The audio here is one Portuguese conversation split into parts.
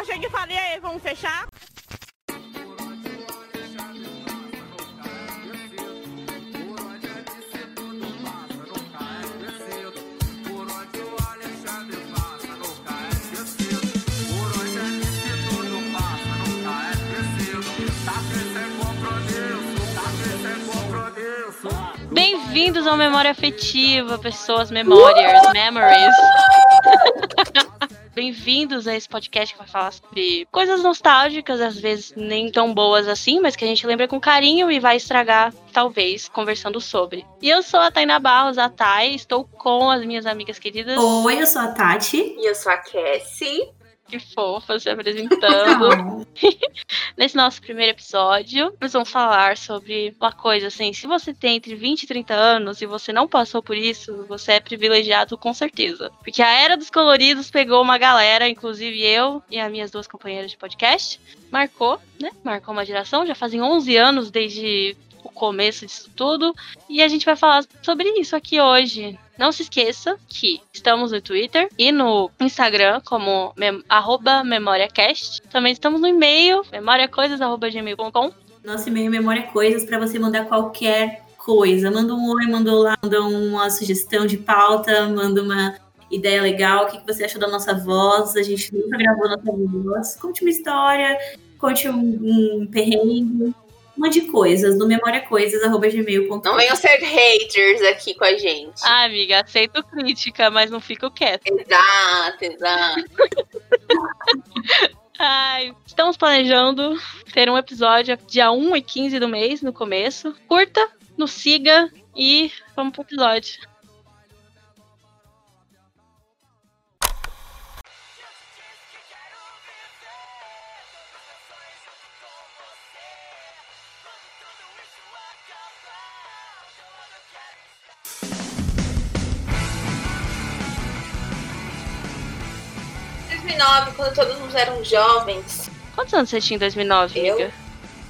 só chega e fala, e aí, vamos fechar? Bem-vindos ao Memória Afetiva, pessoas, memórias, memories. Bem-vindos a esse podcast que vai falar sobre coisas nostálgicas, às vezes nem tão boas assim, mas que a gente lembra com carinho e vai estragar, talvez, conversando sobre. E eu sou a Taina Barros, a Thay, estou com as minhas amigas queridas. Oi, eu sou a Tati. E eu sou a Cassie. Que fofa se apresentando. Nesse nosso primeiro episódio, nós vamos falar sobre uma coisa assim: se você tem entre 20 e 30 anos e você não passou por isso, você é privilegiado com certeza. Porque a Era dos Coloridos pegou uma galera, inclusive eu e as minhas duas companheiras de podcast, marcou, né? Marcou uma geração, já fazem 11 anos desde o começo disso tudo. E a gente vai falar sobre isso aqui hoje. Não se esqueça que estamos no Twitter e no Instagram como mem memoriacast. Também estamos no e-mail memoriacoisas.gmail.com. Nosso e-mail é Memória Coisas para você mandar qualquer coisa. Manda um oi, manda um olá, manda uma sugestão de pauta, manda uma ideia legal, o que você achou da nossa voz. A gente nunca gravou nossa voz. Conte uma história, conte um, um perrengue mande coisas no memoriacoisas.gmail.com. Não venham ser haters aqui com a gente. Ah, amiga, aceito crítica, mas não fico quieto. Exato, exato. Ai, estamos planejando ter um episódio dia 1 e 15 do mês, no começo. Curta, nos siga e vamos pro episódio. Quando todos nós eram jovens. Quantos anos você tinha em 2009, eu? amiga?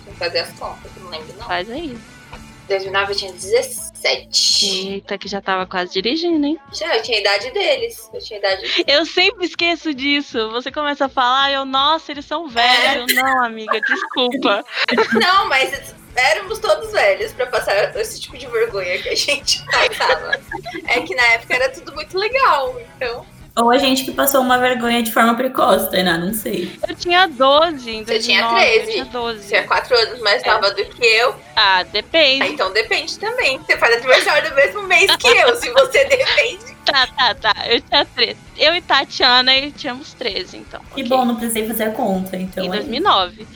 Vou fazer as contas, não lembro não. Faz aí. 2009 eu tinha 17. Eita, que já tava quase dirigindo, hein? Já, eu tinha a idade deles. Eu tinha a idade deles. Eu sempre esqueço disso. Você começa a falar eu, nossa, eles são velhos. É. Não, amiga, desculpa. Não, mas éramos todos velhos pra passar esse tipo de vergonha que a gente passava. é que na época era tudo muito legal, então. Ou a gente que passou uma vergonha de forma precoce, Tainá, não sei. Eu tinha 12 em 2009. Você tinha 13? Eu tinha 12. Você é 4 anos mais nova é. do que eu. Ah, depende. Ah, então depende também. Você faz aniversário do mesmo mês que eu, se você depende. Tá, tá, tá. Eu tinha 13. Eu e Tatiana e tínhamos 13, então. Que okay. bom, não precisei fazer a conta, então. Em 2009.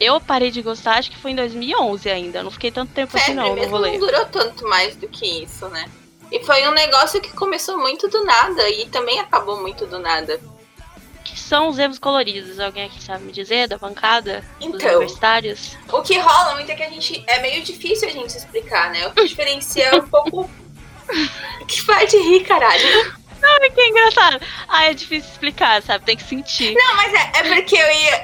Eu parei de gostar, acho que foi em 2011 ainda. Não fiquei tanto tempo assim, não, no rolê. Não durou tanto mais do que isso, né? E foi um negócio que começou muito do nada e também acabou muito do nada. Que são os erros coloridos? Alguém aqui sabe me dizer da bancada então, dos universitários? O que rola muito é que a gente. É meio difícil a gente explicar, né? O que diferencia é um pouco. que parte rir, caralho. Não, é que engraçado. Ah, é difícil explicar, sabe? Tem que sentir. Não, mas é, é porque eu ia.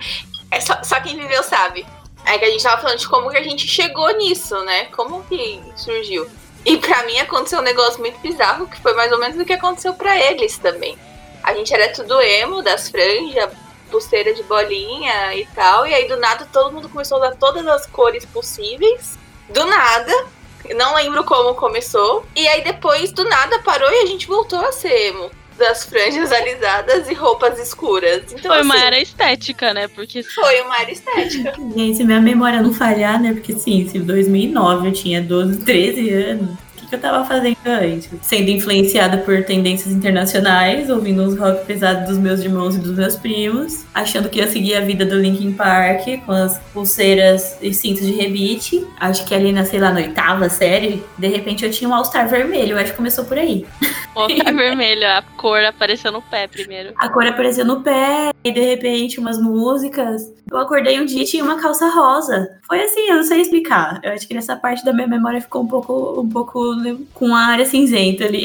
é só, só quem viveu sabe. É que a gente tava falando de como que a gente chegou nisso, né? Como que surgiu. E para mim aconteceu um negócio muito bizarro, que foi mais ou menos o que aconteceu para eles também. A gente era tudo emo, das franjas, pulseira de bolinha e tal, e aí do nada todo mundo começou a usar todas as cores possíveis. Do nada, não lembro como começou. E aí depois do nada parou e a gente voltou a ser emo das franjas alisadas e roupas escuras. Então, foi uma assim, era estética, né? Porque foi uma era estética. Gente, se minha memória não falhar, né? Porque sim, se 2009 eu tinha 12, 13 anos que eu tava fazendo antes. Sendo influenciada por tendências internacionais, ouvindo uns rock pesados dos meus irmãos e dos meus primos, achando que ia seguir a vida do Linkin Park com as pulseiras e cintos de rebite. Acho que ali na, sei lá, na oitava série, de repente eu tinha um All-Star vermelho. Acho que começou por aí. All-Star vermelho, a cor apareceu no pé primeiro. A cor apareceu no pé, e de repente umas músicas. Eu acordei um dia e tinha uma calça rosa. Foi assim, eu não sei explicar. Eu acho que nessa parte da minha memória ficou um pouco, um pouco com a área cinzenta ali.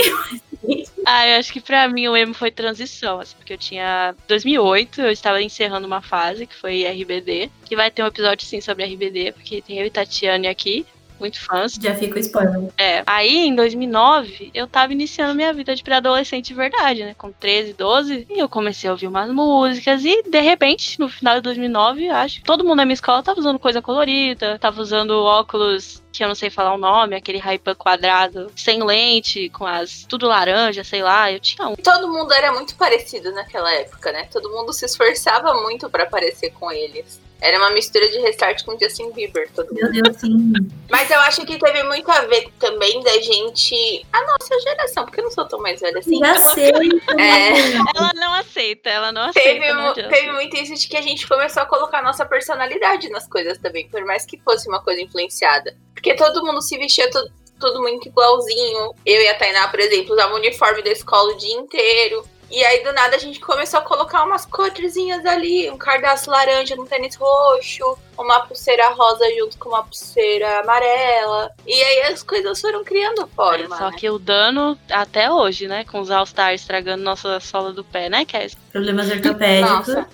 ah, eu acho que pra mim o emo foi transição, assim, porque eu tinha 2008, eu estava encerrando uma fase que foi RBD, que vai ter um episódio sim sobre RBD, porque tem eu e Tatiane aqui. Muito fãs. Já fica o spoiler. É. Aí, em 2009, eu tava iniciando minha vida de pré-adolescente de verdade, né? Com 13, 12. E eu comecei a ouvir umas músicas. E, de repente, no final de 2009, acho, todo mundo na minha escola tava usando coisa colorida, tava usando óculos que eu não sei falar o nome, aquele ray quadrado, sem lente, com as tudo laranja, sei lá, eu tinha um. Todo mundo era muito parecido naquela época, né? Todo mundo se esforçava muito para parecer com eles. Era uma mistura de restart com Justin Bieber, todo mundo. Meu Deus, sim. Mas eu acho que teve muito a ver também da gente. A nossa geração, porque eu não sou tão mais velha assim. Já sei. É. Ela não aceita, ela não aceita. Teve, não teve muito isso de que a gente começou a colocar nossa personalidade nas coisas também, por mais que fosse uma coisa influenciada. Porque todo mundo se vestia to- tudo muito igualzinho. Eu e a Tainá, por exemplo, usava o uniforme da escola o dia inteiro. E aí, do nada, a gente começou a colocar umas coresinhas ali, um cardaço laranja no tênis roxo, uma pulseira rosa junto com uma pulseira amarela. E aí as coisas foram criando É, forma. só né? que o dano, até hoje, né? Com os All-Star estragando nossa sola do pé, né, Cass? Problemas ortopédicos. Nossa.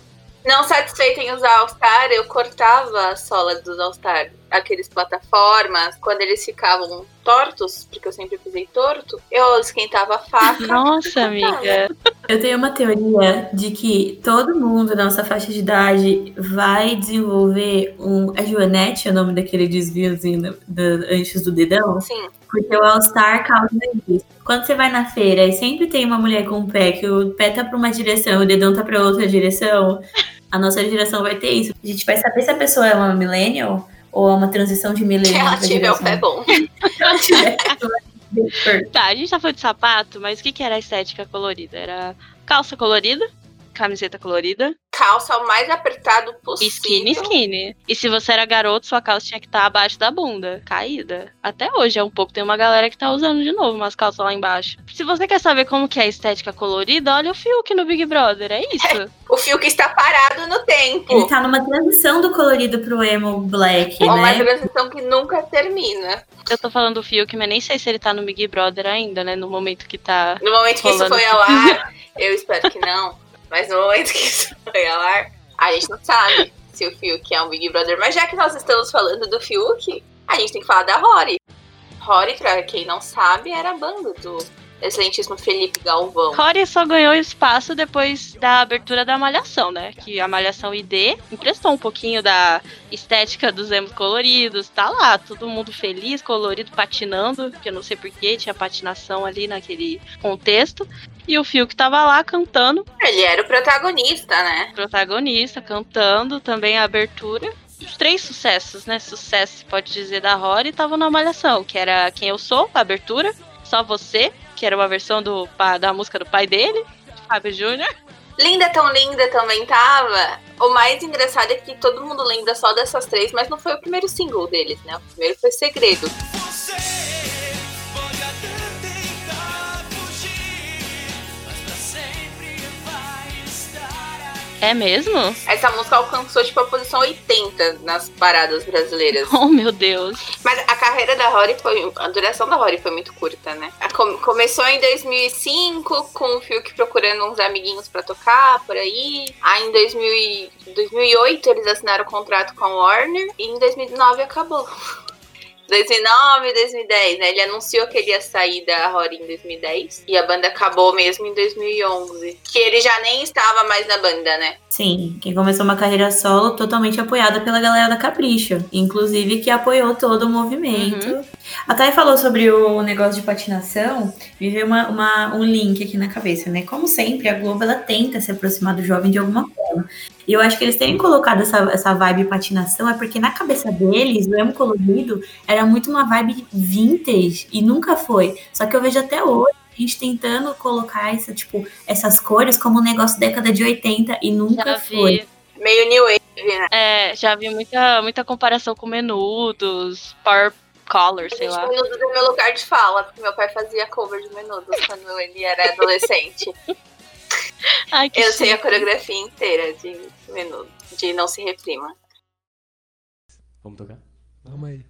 Não satisfeita em usar All-Star, eu cortava a sola dos All-Star. Aqueles plataformas, quando eles ficavam tortos, porque eu sempre pisei torto, eu esquentava a faca. Nossa, amiga. Eu tenho uma teoria de que todo mundo na nossa faixa de idade vai desenvolver um. É Joanete o nome daquele desviozinho do- do- antes do dedão? Sim. Porque o All-Star causa isso. Quando você vai na feira e sempre tem uma mulher com o pé que o pé tá pra uma direção e o dedão tá pra outra direção, a nossa geração vai ter isso. A gente vai saber se a pessoa é uma millennial ou é uma transição de Se millennial ela pra tiver o geração. pé bom. Se ela tiver o pé Tá, a gente tá falando de sapato, mas o que, que era a estética colorida? Era calça colorida, camiseta colorida, Calça o mais apertado possível. skinny, skinny. E se você era garoto, sua calça tinha que estar abaixo da bunda, caída. Até hoje é um pouco, tem uma galera que tá usando de novo umas calças lá embaixo. Se você quer saber como que é a estética colorida, olha o Fiuk no Big Brother, é isso. O fio que está parado no tempo. Ele tá numa transição do colorido pro emo black, uma né? transição que nunca termina. Eu tô falando do Fiuk, mas nem sei se ele tá no Big Brother ainda, né? No momento que tá. No momento que isso foi ao ar, eu espero que não. Mas no momento que isso foi ao ar, a gente não sabe se o Fiuk é um Big Brother. Mas já que nós estamos falando do Fiuk, a gente tem que falar da Rory. Rory, pra quem não sabe, era a banda do excelentíssimo Felipe Galvão. Rory só ganhou espaço depois da abertura da Malhação, né? Que a Malhação ID emprestou um pouquinho da estética dos emos coloridos. Tá lá, todo mundo feliz, colorido, patinando, que eu não sei porquê, tinha patinação ali naquele contexto. E o Fiuk tava lá cantando, Ele era o protagonista, né? protagonista, cantando também a abertura. Os três sucessos, né? Sucesso, se pode dizer, da Rory estavam na Malhação, que era Quem Eu Sou, a abertura, Só Você, que era uma versão do, da música do pai dele, Fábio Júnior. Linda Tão Linda também tava. O mais engraçado é que todo mundo lembra só dessas três, mas não foi o primeiro single deles, né? O primeiro foi Segredo. É mesmo? Essa música alcançou, tipo, a posição 80 nas paradas brasileiras. Oh, meu Deus. Mas a carreira da Rory foi. A duração da Rory foi muito curta, né? Começou em 2005, com o Fiuk procurando uns amiguinhos pra tocar por aí. Aí em 2000 e- 2008 eles assinaram o contrato com a Warner. E em 2009 acabou. 2009, 2010, né? Ele anunciou que ele ia sair da Rory em 2010. E a banda acabou mesmo em 2011. Que ele já nem estava mais na banda, né? Sim, quem começou uma carreira solo totalmente apoiada pela galera da Capricho. Inclusive que apoiou todo o movimento. A Thay falou sobre o negócio de patinação. Me veio uma, uma- um link aqui na cabeça, né? Como sempre, a Globo ela tenta se aproximar do jovem de alguma forma. E eu acho que eles terem colocado essa, essa vibe patinação é porque na cabeça deles, o emo colorido era muito uma vibe vintage e nunca foi. Só que eu vejo até hoje a gente tentando colocar essa, tipo, essas cores como um negócio década de 80 e nunca Já foi. vi, Meio New Wave, né? é, já vi muita, muita comparação com menudos, Power Color, sei lá. Menudos é meu lugar de fala, porque meu pai fazia cover de Menudos quando ele era adolescente. Ai, que Eu sei a chique. coreografia inteira de Menudo, de Não Se Reprima. Vamos tocar? Vamos aí.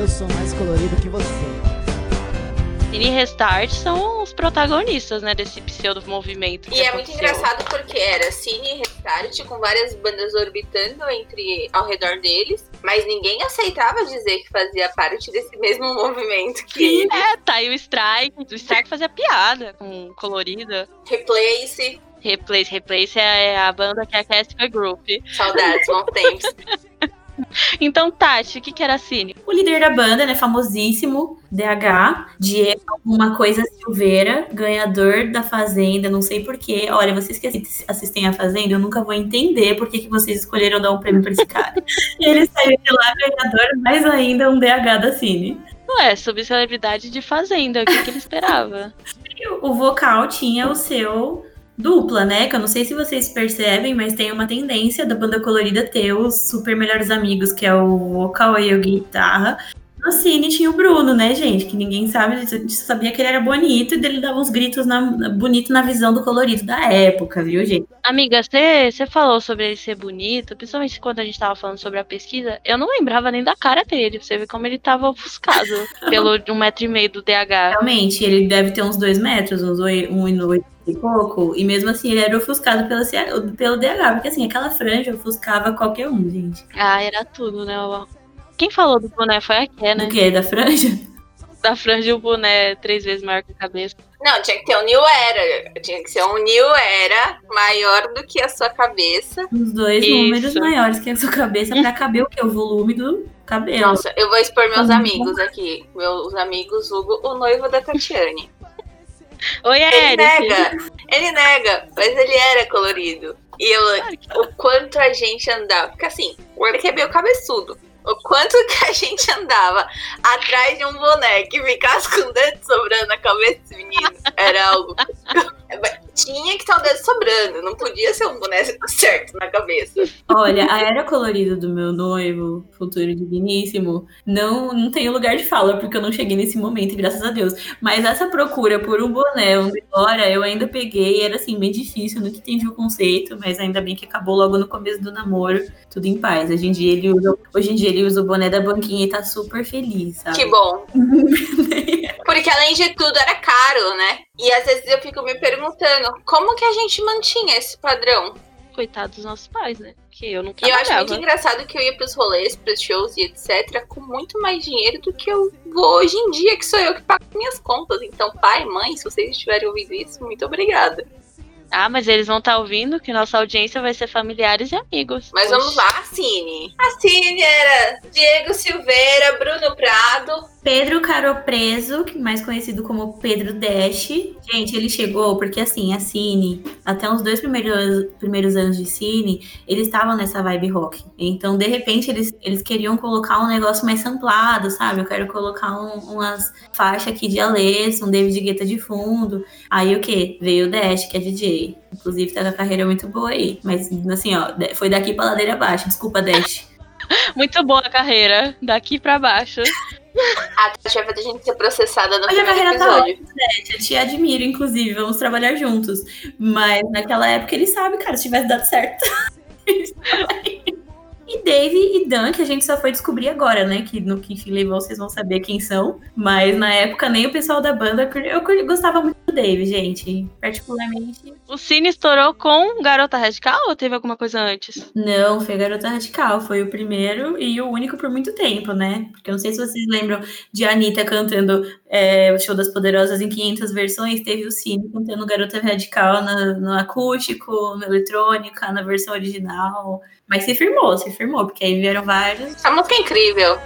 Eu sou mais colorido que você. Cine e Restart são os protagonistas, né, desse pseudo movimento. E é muito aconteceu. engraçado porque era Cine e Restart com várias bandas orbitando entre ao redor deles, mas ninguém aceitava dizer que fazia parte desse mesmo movimento que É, tá aí o Strike. O Strike fazia piada com colorida. Replace, Replace, Replace é a banda que aquece o Group. saudades, bons tempos. Então, Tati, o que, que era Cine? O líder da banda, né, famosíssimo, DH, Diego, uma coisa Silveira, ganhador da Fazenda, não sei porquê. Olha, vocês que assi- assistem a Fazenda, eu nunca vou entender por que, que vocês escolheram dar um prêmio pra esse cara. e ele saiu de lá ganhador, mais ainda um DH da Cine. Ué, subcelebridade de Fazenda, o que, que ele esperava? O vocal tinha o seu dupla, né? Que eu não sei se vocês percebem, mas tem uma tendência da banda colorida ter os super melhores amigos, que é o vocal e o guitarra. No Cine tinha o Bruno, né, gente? Que ninguém sabe, a gente sabia que ele era bonito e dele dava uns gritos na, bonito na visão do colorido da época, viu, gente? Amiga, você falou sobre ele ser bonito, principalmente quando a gente tava falando sobre a pesquisa, eu não lembrava nem da cara dele. Você vê como ele tava ofuscado pelo um metro e meio do DH. Realmente, ele deve ter uns dois metros, uns um e oito e pouco, e mesmo assim ele era ofuscado pelo, C- pelo DH, porque assim, aquela franja ofuscava qualquer um, gente. Ah, era tudo, né? Quem falou do boné foi a Ké, né? Do que? Da franja? Da franja e o boné três vezes maior que a cabeça. Não, tinha que ter um New Era. Tinha que ser um New Era maior do que a sua cabeça. Uns dois Isso. números maiores que a sua cabeça pra caber o que? O volume do cabelo. Nossa, eu vou expor meus Uhum. amigos aqui. Meus amigos Hugo, o noivo da Tatiane. Oi, Ele Eric. nega, ele nega, mas ele era colorido. E eu, o quanto a gente andava. Porque assim, o Eric é meio cabeçudo. O quanto que a gente andava atrás de um boneco e ficasse com o dedo sobrando na cabeça desse menino. Era algo. Tinha que estar o dedo sobrando, não podia ser um boneco certo na cabeça. Olha, a era colorida do meu noivo, futuro digníssimo, não, não tenho lugar de fala, porque eu não cheguei nesse momento, graças a Deus. Mas essa procura por um boné, um Bora, eu ainda peguei, era assim, bem difícil, nunca entendi o conceito, mas ainda bem que acabou logo no começo do namoro, tudo em paz. Hoje em dia ele usa, hoje em dia ele usa o boné da banquinha e tá super feliz, sabe? Que bom. Porque além de tudo era caro, né? E às vezes eu fico me perguntando como que a gente mantinha esse padrão. Coitado dos nossos pais, né? Que eu não E eu acho trabalhava. muito engraçado que eu ia pros rolês, pros shows e etc. com muito mais dinheiro do que eu vou hoje em dia, que sou eu que pago minhas contas. Então, pai, mãe, se vocês estiverem ouvindo isso, muito obrigada. Ah, mas eles vão estar ouvindo que nossa audiência vai ser familiares e amigos. Mas vamos lá, Cine. A Cine era Diego Silveira, Bruno Prado. Pedro Caropreso, mais conhecido como Pedro Dash. Gente, ele chegou porque assim, a Cine, até uns dois primeiros, primeiros anos de Cine, eles estavam nessa vibe rock. Então, de repente, eles, eles queriam colocar um negócio mais samplado, sabe? Eu quero colocar um- umas faixas aqui de Alessio, um David Guetta de fundo. Aí o que? Veio o Dash, que é DJ. Inclusive, tá com a carreira muito boa aí. Mas assim, ó, foi daqui pra ladeira abaixo. Desculpa, Dash. Muito boa a carreira, daqui pra baixo. A Tati vai a gente ser processada no Mas a primeiro carreira tá episódio. ótima, Dash. Eu te admiro, inclusive. Vamos trabalhar juntos. Mas naquela época ele sabe, cara, se tivesse dado certo. E Dave e Dan, que a gente só foi descobrir agora, né? Que no que enfim levou vocês vão saber quem são. Mas na época nem o pessoal da banda. Eu gostava muito do Dave, gente. Particularmente. O Cine estourou com Garota Radical ou teve alguma coisa antes? Não, foi Garota Radical. Foi o primeiro e o único por muito tempo, né? Porque eu não sei se vocês lembram de Anitta cantando é, o Show das Poderosas em 500 versões. Teve o Cine cantando Garota Radical na- no acústico, no eletrônica, na versão original. Mas se firmou, se firmou, porque aí vieram vários. Essa música é incrível.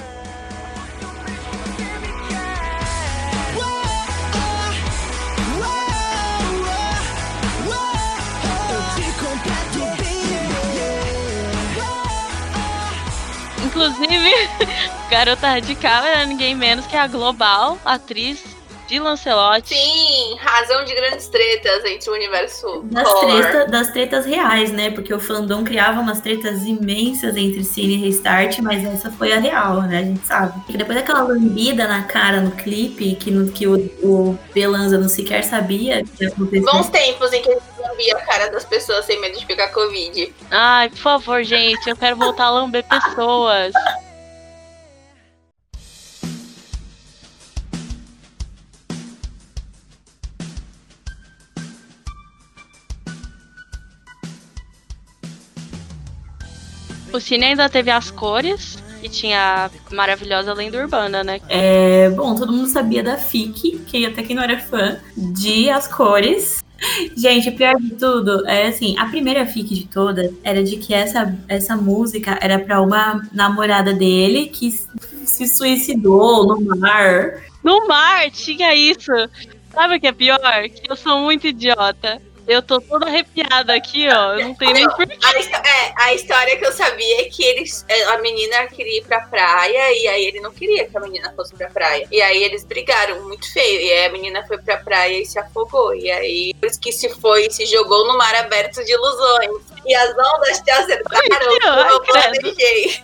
Inclusive, Garota Radical era ninguém menos que a global atriz de Lancelotti. Sim, razão de grandes tretas entre o universo Das, treta- das tretas reais, né? Porque o fandom criava umas tretas imensas entre Cine e Restart, mas essa foi a real, né? A gente sabe. Porque depois daquela lambida na cara no clipe, que, no, que o, o Belanza não sequer sabia que ia acontecer. Bons tempos em que a gente via a cara das pessoas sem medo de pegar Covid. Ai, por favor, gente, eu quero voltar a lamber pessoas. O Cine ainda teve as cores e tinha a maravilhosa lenda urbana, né? É, bom, todo mundo sabia da FIC, que até quem não era fã, de As Cores. Gente, pior de tudo, é assim, a primeira fic de todas era de que essa, essa música era pra uma namorada dele que se suicidou no mar. No mar tinha isso. Sabe o que é pior? Que eu sou muito idiota. Eu tô toda arrepiada aqui, ó. Eu não tenho nem porquê. A, é, a história que eu sabia é que eles, é, a menina queria ir pra praia e aí ele não queria que a menina fosse pra praia. E aí eles brigaram muito feio. E aí a menina foi pra praia e se afogou. E aí, por isso que se foi, se jogou no mar aberto de ilusões. E as ondas te acertaram Ai, como eu credo. planejei.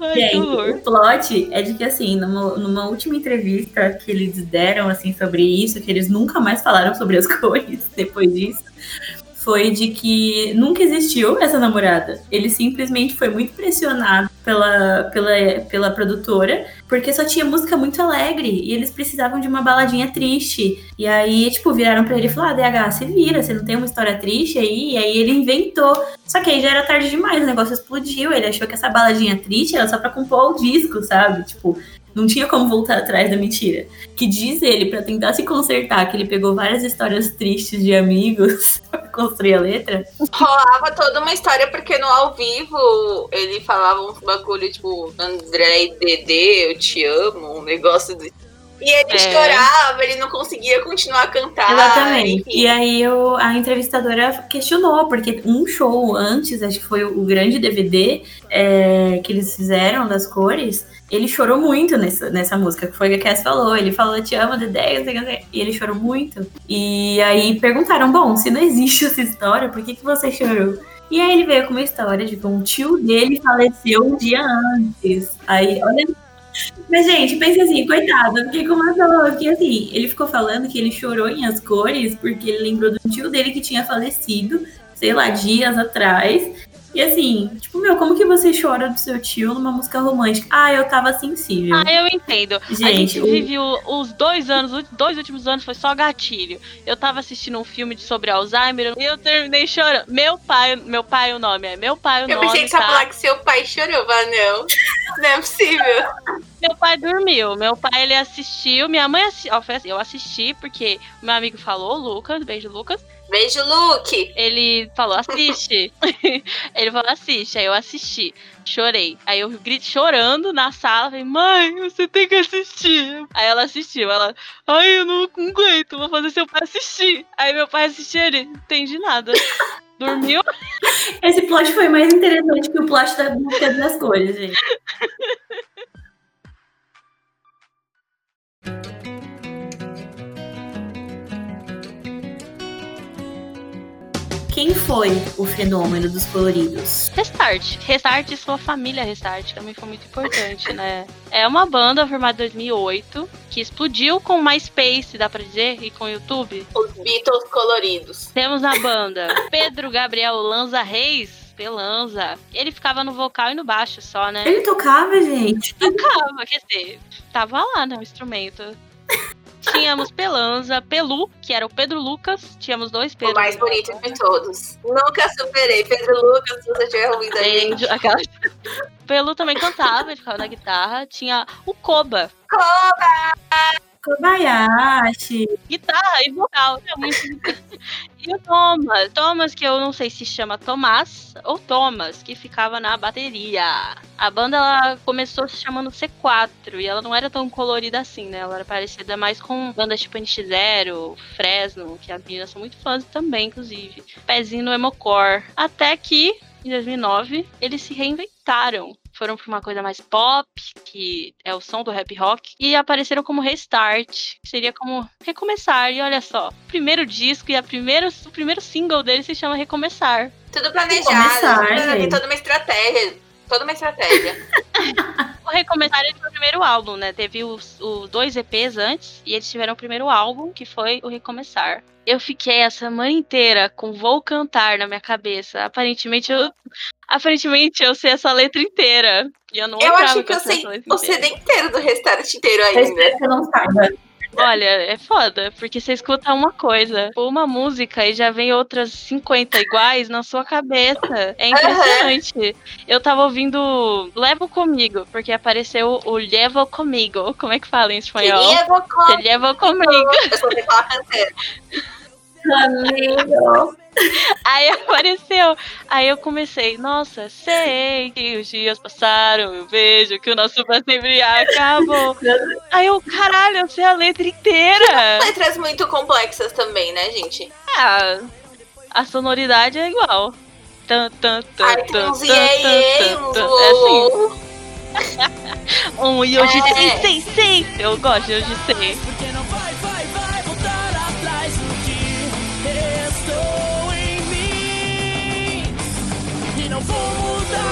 Ai, Gente, o plot é de que, assim, numa, numa última entrevista que eles deram, assim, sobre isso, que eles nunca mais falaram sobre as cores depois disso, foi de que nunca existiu essa namorada. Ele simplesmente foi muito pressionado pela, pela, pela produtora, porque só tinha música muito alegre, e eles precisavam de uma baladinha triste. E aí, tipo, viraram pra ele e falaram, ah, DH, você vira, você não tem uma história triste aí? E aí ele inventou. Só que aí já era tarde demais, o negócio explodiu. Ele achou que essa baladinha triste era só pra compor o disco, sabe? Tipo, não tinha como voltar atrás da mentira. Que diz ele, pra tentar se consertar, que ele pegou várias histórias tristes de amigos pra construir a letra. Rolava toda uma história, porque no ao vivo ele falava uns bagulho tipo André e Dedê, eu te amo, um negócio do. E ele É. chorava, ele não conseguia continuar a cantar. Exatamente. enfim. E aí eu- a entrevistadora questionou, porque um show antes, acho que foi o grande DVD é, que eles fizeram das cores, ele chorou muito nessa, nessa música, que foi o que a Cass falou. Ele falou, te amo, Dedé, e ele chorou muito. E aí perguntaram, bom, se não existe essa história, por que, que você chorou? E aí ele veio com uma história de que um tio dele faleceu um dia antes. Aí, olha mas, gente, pensa assim, coitado, eu fiquei com uma dor, porque assim, ele ficou falando que ele chorou em as cores porque ele lembrou do tio dele que tinha falecido, sei lá, dias atrás. E assim, tipo, meu, como que você chora do seu tio numa música romântica? Ah, eu tava sensível. Ah, eu entendo. a Gente, gente o- vive o- os dois anos, os dois últimos anos foi só gatilho. Eu tava assistindo um filme sobre Alzheimer e eu terminei chorando. Meu pai, meu pai o nome é. Meu pai o Eu nome, pensei que você ia tá? falar que seu pai chorou, mas não. Não é possível. Meu pai dormiu. Meu pai ele assistiu, minha mãe assi... ó, foi assim, eu assisti porque o meu amigo falou, Lucas, beijo Lucas. Beijo, Luke. Ele falou, assiste. ele falou, assiste. Aí eu assisti. Chorei. Aí eu grito chorando na sala. Falei, mãe, você tem que assistir. Aí ela assistiu. Ela, ai, eu não, aguento, vou fazer seu pai assistir. Aí meu pai assistiu ele, não entendi nada. Dormiu? Esse plot foi mais interessante que o plot da música das cores, gente. Quem foi o fenômeno dos coloridos? Restart. Restart e sua família Restart também foi muito importante, né? É uma banda formada em 2008 que explodiu com MySpace, dá pra dizer, e com YouTube. Os Beatles coloridos. Temos na banda Pedro Gabriel Lanza Reis. Pelanza. Ele ficava no vocal e no baixo só, né? Ele tocava, gente. Tocava, quer dizer, tava lá, né, o instrumento. Tínhamos Pelanza, Pelu, que era o Pedro Lucas. Tínhamos dois O Pedro. mais bonito de todos. Nunca superei. Pedro Lucas, se você estiver ouvindo a gente. Aquela... Pelu também cantava, ele ficava na guitarra. Tinha o Koba, Kobayashi. guitarra e vocal. É muito... E o Thomas, Thomas que eu não sei se chama Tomás ou Thomas, que ficava na bateria. A banda ela começou se chamando C4 e ela não era tão colorida assim, né? Ela era parecida mais com bandas tipo NX0, Fresno, que as meninas são muito fãs também, inclusive. Pezinho no emocore. Até que, em 2009, eles se reinventaram. Foram pra uma coisa mais pop, que é o som do rap rock, e apareceram como Restart, que seria como recomeçar. E olha só, o primeiro disco e a primeiro, o primeiro single dele se chama Recomeçar. Tudo planejado. Começar, tudo- tem gente. toda uma estratégia. Toda uma estratégia. O Recomeçar ele foi o primeiro álbum, né? Teve os, os dois EPs antes, e eles tiveram o primeiro álbum, que foi o Recomeçar. Eu fiquei a semana inteira com Vou Cantar na minha cabeça. Aparentemente eu, aparentemente eu sei essa letra inteira. E eu não eu acho que eu sei essa o. CD inteiro do restart inteiro ainda. eu não saiba. Olha, é foda, porque você escuta uma coisa, uma música e já vem outras 50 iguais na sua cabeça. É impressionante. Eu tava ouvindo Levo Comigo, porque apareceu o Levo Comigo. Como é que fala em espanhol? Evocar. Te Levo Comigo. Eu só sei falar. Amigo. Aí apareceu. Aí eu comecei, nossa, sei que os dias passaram, eu vejo que o nosso sempre acabou. Aí eu, caralho, eu sei a letra inteira. Letras muito complexas também, né, gente? É, a sonoridade é igual. Tan, tan, tan, Ai, tan, uns iê, iê, tan, É assim. um Yoji é. 666. Eu gosto de Yoji sei.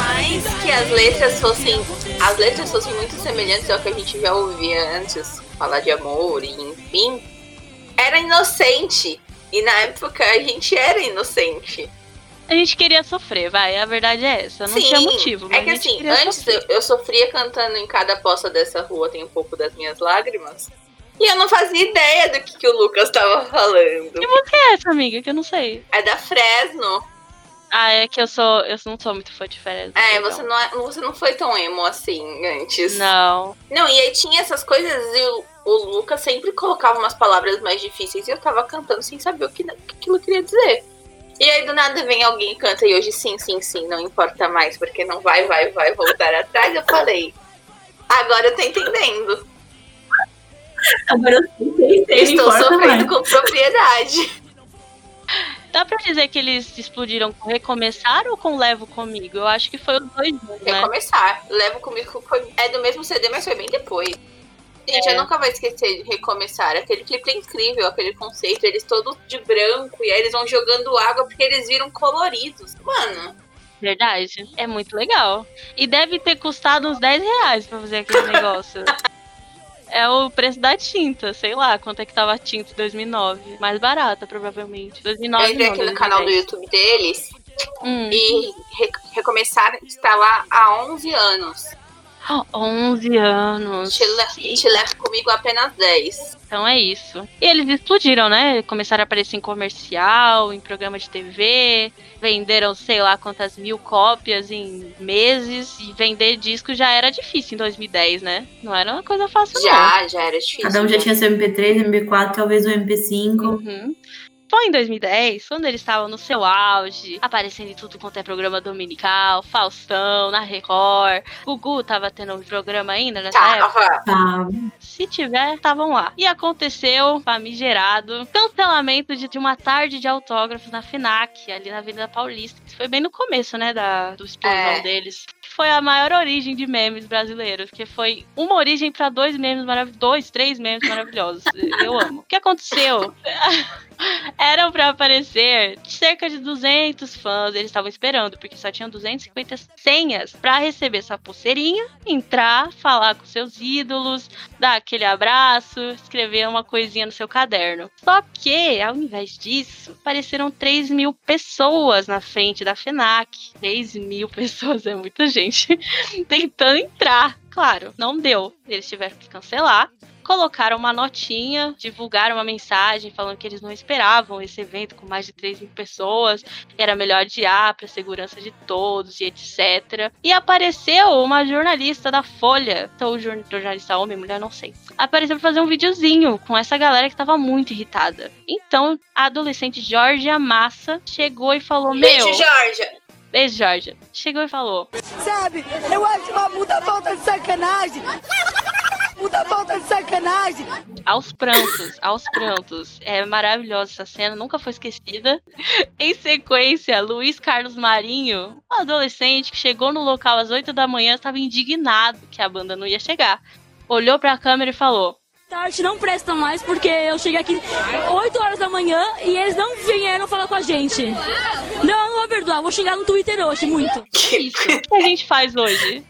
Mais que as letras fossem. As letras fossem muito semelhantes ao que a gente já ouvia antes, falar de amor e enfim. Era inocente. E na época a gente era inocente. A gente queria sofrer, vai. A verdade é essa. Não tinha motivo. É que assim, antes eu, eu sofria cantando em cada poça dessa rua, tem um pouco das minhas lágrimas. E eu não fazia ideia do que, que o Lucas tava falando. Que música é essa, amiga? Que eu não sei. É da Fresno. Ah, é que eu sou. Eu não sou muito fã de férias. É, você não, é- você não foi tão emo assim antes. Não. Não, e aí tinha essas coisas e o, o Lucas sempre colocava umas palavras mais difíceis e eu tava cantando sem saber o que, o que aquilo queria dizer. E aí do nada vem alguém e canta e hoje sim, sim, sim, não importa mais, porque não vai, vai, vai voltar atrás. Eu falei, agora eu tô entendendo. Agora eu sei, sei, Estou sofrendo mais. com propriedade. Dá pra dizer que eles explodiram com Recomeçar ou com Levo Comigo? Eu acho que foi os dois juntos, né? Recomeçar. Levo comigo foi, é do mesmo CD, mas foi bem depois. Gente, É. eu nunca vou esquecer de recomeçar. Aquele clipe é incrível, aquele conceito. Eles todos de branco e aí eles vão jogando água porque eles viram coloridos. Mano, Verdade. É muito legal. E deve ter custado uns 10 reais pra fazer aquele negócio. É o preço da tinta, sei lá quanto é que tava a tinta em 2009. Mais barata, provavelmente. 2009 eu entrei não, aqui no canal do 2010. YouTube deles Hum. e re recomeçar está lá há 11 anos. 11 anos. Te, le te levo comigo apenas 10. Então é isso. E eles explodiram, né? Começaram a aparecer em comercial, em programa de TV, venderam sei lá quantas mil cópias em meses. E vender disco já era difícil em 2010, né? Não era uma coisa fácil, Já, já era difícil. Cada um já né? tinha seu MP3, MP4, talvez um MP5. não. Uhum. Foi em 2010, quando eles estavam no seu auge, aparecendo em tudo quanto é programa dominical, Faustão, na Record. Gugu tava tendo um programa ainda nessa época. Tava. Se tiver, estavam lá. E aconteceu, famigerado, cancelamento de, de uma tarde de autógrafos na FINAC, ali na Avenida Paulista. Isso foi bem no começo, né, da, do explosão É. deles. Foi a maior origem de memes brasileiros, que foi uma origem pra dois memes maravilhosos, dois, três memes maravilhosos. Eu amo. O que aconteceu? Eram pra aparecer cerca de 200 fãs, eles estavam esperando, porque só tinham 250 senhas pra receber essa pulseirinha, entrar, falar com seus ídolos, dar aquele abraço, escrever uma coisinha no seu caderno. Só que, ao invés disso, apareceram 3 mil pessoas na frente da FENAC. 3 mil pessoas é muita gente tentando entrar. Claro, não deu. Eles tiveram que cancelar. Colocaram uma notinha, divulgaram uma mensagem falando que eles não esperavam esse evento com mais de 3 mil pessoas, era melhor adiar para a segurança de todos e etc. E apareceu uma jornalista da Folha, ou jor- jornalista homem, mulher, não sei. Apareceu pra fazer um videozinho com essa galera que tava muito irritada. Então, a adolescente Georgia Massa chegou e falou: Beijo, Meu, Georgia. beijo, Georgia. Chegou e falou: Sabe, eu acho uma puta falta de sacanagem. Puta falta de sacanagem. aos prantos, aos prantos. É maravilhosa essa cena, nunca foi esquecida. Em sequência, Luiz Carlos Marinho, um adolescente que chegou no local às 8 da manhã, estava indignado que a banda não ia chegar. Olhou pra câmera e falou: Tarde não presta mais porque eu cheguei aqui 8 horas da manhã e eles não vieram falar com a gente. Não, não vou perdoar, vou xingar no Twitter hoje, muito. Isso. O que a gente faz hoje?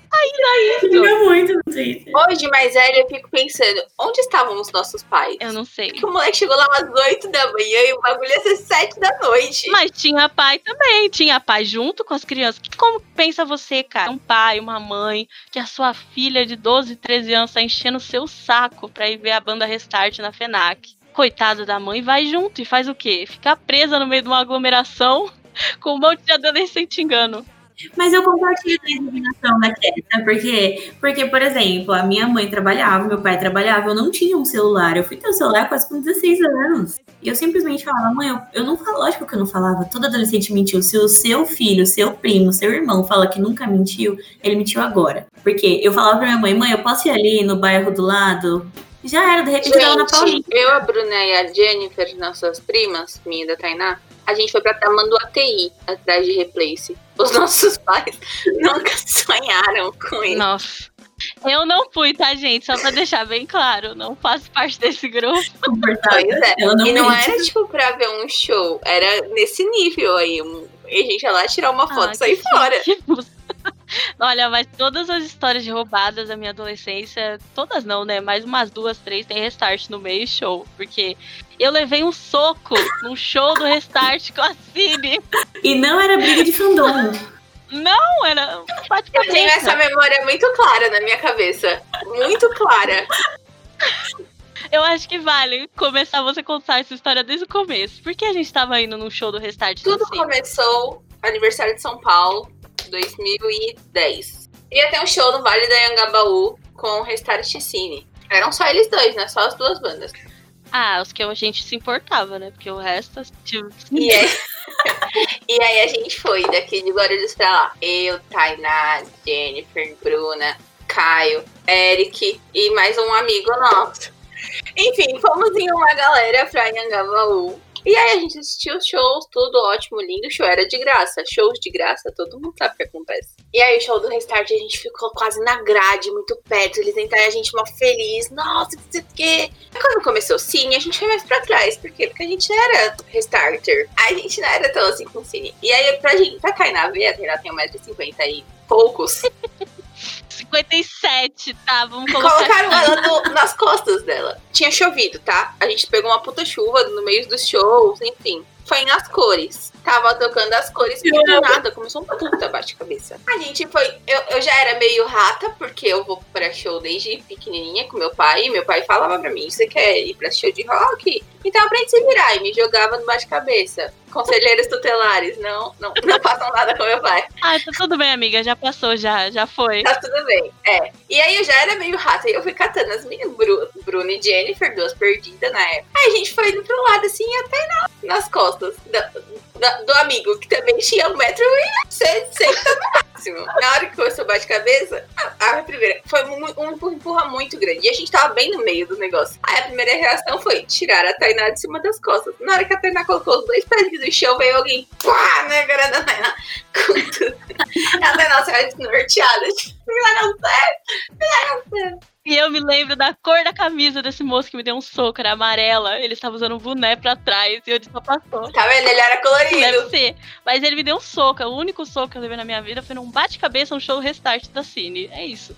Liga muito no Twitter. Hoje, mais velho, eu fico pensando, onde estavam os nossos pais? Eu não sei. Que o moleque chegou lá às 8 da manhã e o bagulho ia ser 7 da noite. Mas tinha pai também, tinha pai junto com as crianças. Como pensa você, cara? Um pai, uma mãe, que a sua filha de 12, 13 anos tá enchendo o seu saco pra ir ver a banda Restart na FENAC. Coitado da mãe, vai junto e faz o quê? Ficar presa no meio de uma aglomeração com um monte de adolescente engano. Mas eu compartilho da indignação da Késia, porque, porque, por exemplo, a minha mãe trabalhava, meu pai trabalhava, eu não tinha um celular. Eu fui ter um celular quase com 16 anos. E eu simplesmente falava, mãe, eu, eu não falo, lógico que eu não falava, todo adolescente mentiu. Se o seu filho, seu primo, seu irmão fala que nunca mentiu, ele mentiu agora. Porque eu falava pra minha mãe, mãe, eu posso ir ali no bairro do lado? Já era, de repente eu tava na Paulinha. Gente, eu, a Bruna e a Jennifer, nossas primas, minha e da Tainá, a gente foi pra Tamanduateí, atrás de Replace. Os nossos pais nunca sonharam com isso. Nossa. Eu não fui, tá, gente? Só pra deixar bem claro, não faço parte desse grupo. Pois é. Não e não era, tipo, pra ver um show. Era nesse nível aí. E a gente ia lá tirar uma foto Ah, e sair que fora. chique. Olha, mas todas as histórias de roubadas da minha adolescência, todas não, né? Mais umas duas, três tem restart no meio e show. Porque eu levei um soco num show do restart com a Cine. E não era briga de fandom. Não, era um Eu tenho essa memória muito clara na minha cabeça. Muito clara. Eu acho que vale começar você contar essa história desde o começo. Por que a gente tava indo num show do restart Tudo começou aniversário de São Paulo, 2010. Ia ter um show no Vale da Anhangabaú com o Restart Cine. Eram só eles dois, né? Só as duas bandas. Ah, os que a gente se importava, né? Porque o resto, tipo, E aí, e aí a gente foi daqui de Guarulhos pra lá. Eu, Tainá, Jennifer, Bruna, Caio, Eric e mais um amigo nosso. Enfim, fomos em uma galera pra Anhangabaú. E aí a gente assistiu os shows, tudo ótimo, lindo. O show era de graça. Shows de graça, todo mundo sabe o que acontece. E aí o show do Restart, a gente ficou quase na grade, muito perto. Eles entraram e a gente mó feliz. Nossa, que sei o quê. E quando começou sim, a gente foi mais pra trás. Por quê? Porque a gente era restarter. A gente não era tão assim com cine. E aí, pra gente, pra Tainá ver, a Tainá tem 1,50m e poucos, 57, tá? Vamos colocar. colocaram ela no- nas costas dela. Tinha chovido, tá? A gente pegou uma puta chuva no meio dos shows, enfim. Foi nas cores. Tava tocando as cores e do nada começou um puta bate-cabeça. A gente foi. Eu, eu já era meio rata, porque eu vou pra show desde pequenininha com meu pai. E meu pai falava pra mim: você quer ir pra show de rock? Então aprende a se virar. E me jogava no bate-cabeça. Conselheiros tutelares, não, não, não façam nada com meu pai. Ah, tá tudo bem, amiga. Já passou, já, já foi. Tá tudo bem. É. E aí eu já era meio rata. E eu fui catando as minhas, Bru, Bruno e Jennifer, duas perdidas na época. Aí a gente foi indo pro lado assim, até na- nas costas da- da- do amigo, que também tinha um metro e sessenta no máximo. Na hora que começou o bate-cabeça, a, a primeira foi mu- um empurra, muito grande. E a gente tava bem no meio do negócio. Aí a primeira reação foi tirar a Tainá de cima das costas. Na hora que a Tainá colocou os dois pés do chão, veio alguém, pá, na cara da Tainá. A Tainá saiu desnorteada. Tipo, não sei. E eu me lembro da cor da camisa desse moço que me deu um soco, era amarela. Ele estava usando um boné pra trás e eu disse, só passou. Tá vendo? Ele era Deve colorido. ser. Mas ele me deu um soco. O único soco que eu levei na minha vida foi num bate-cabeça, um show restart da Cine. É isso.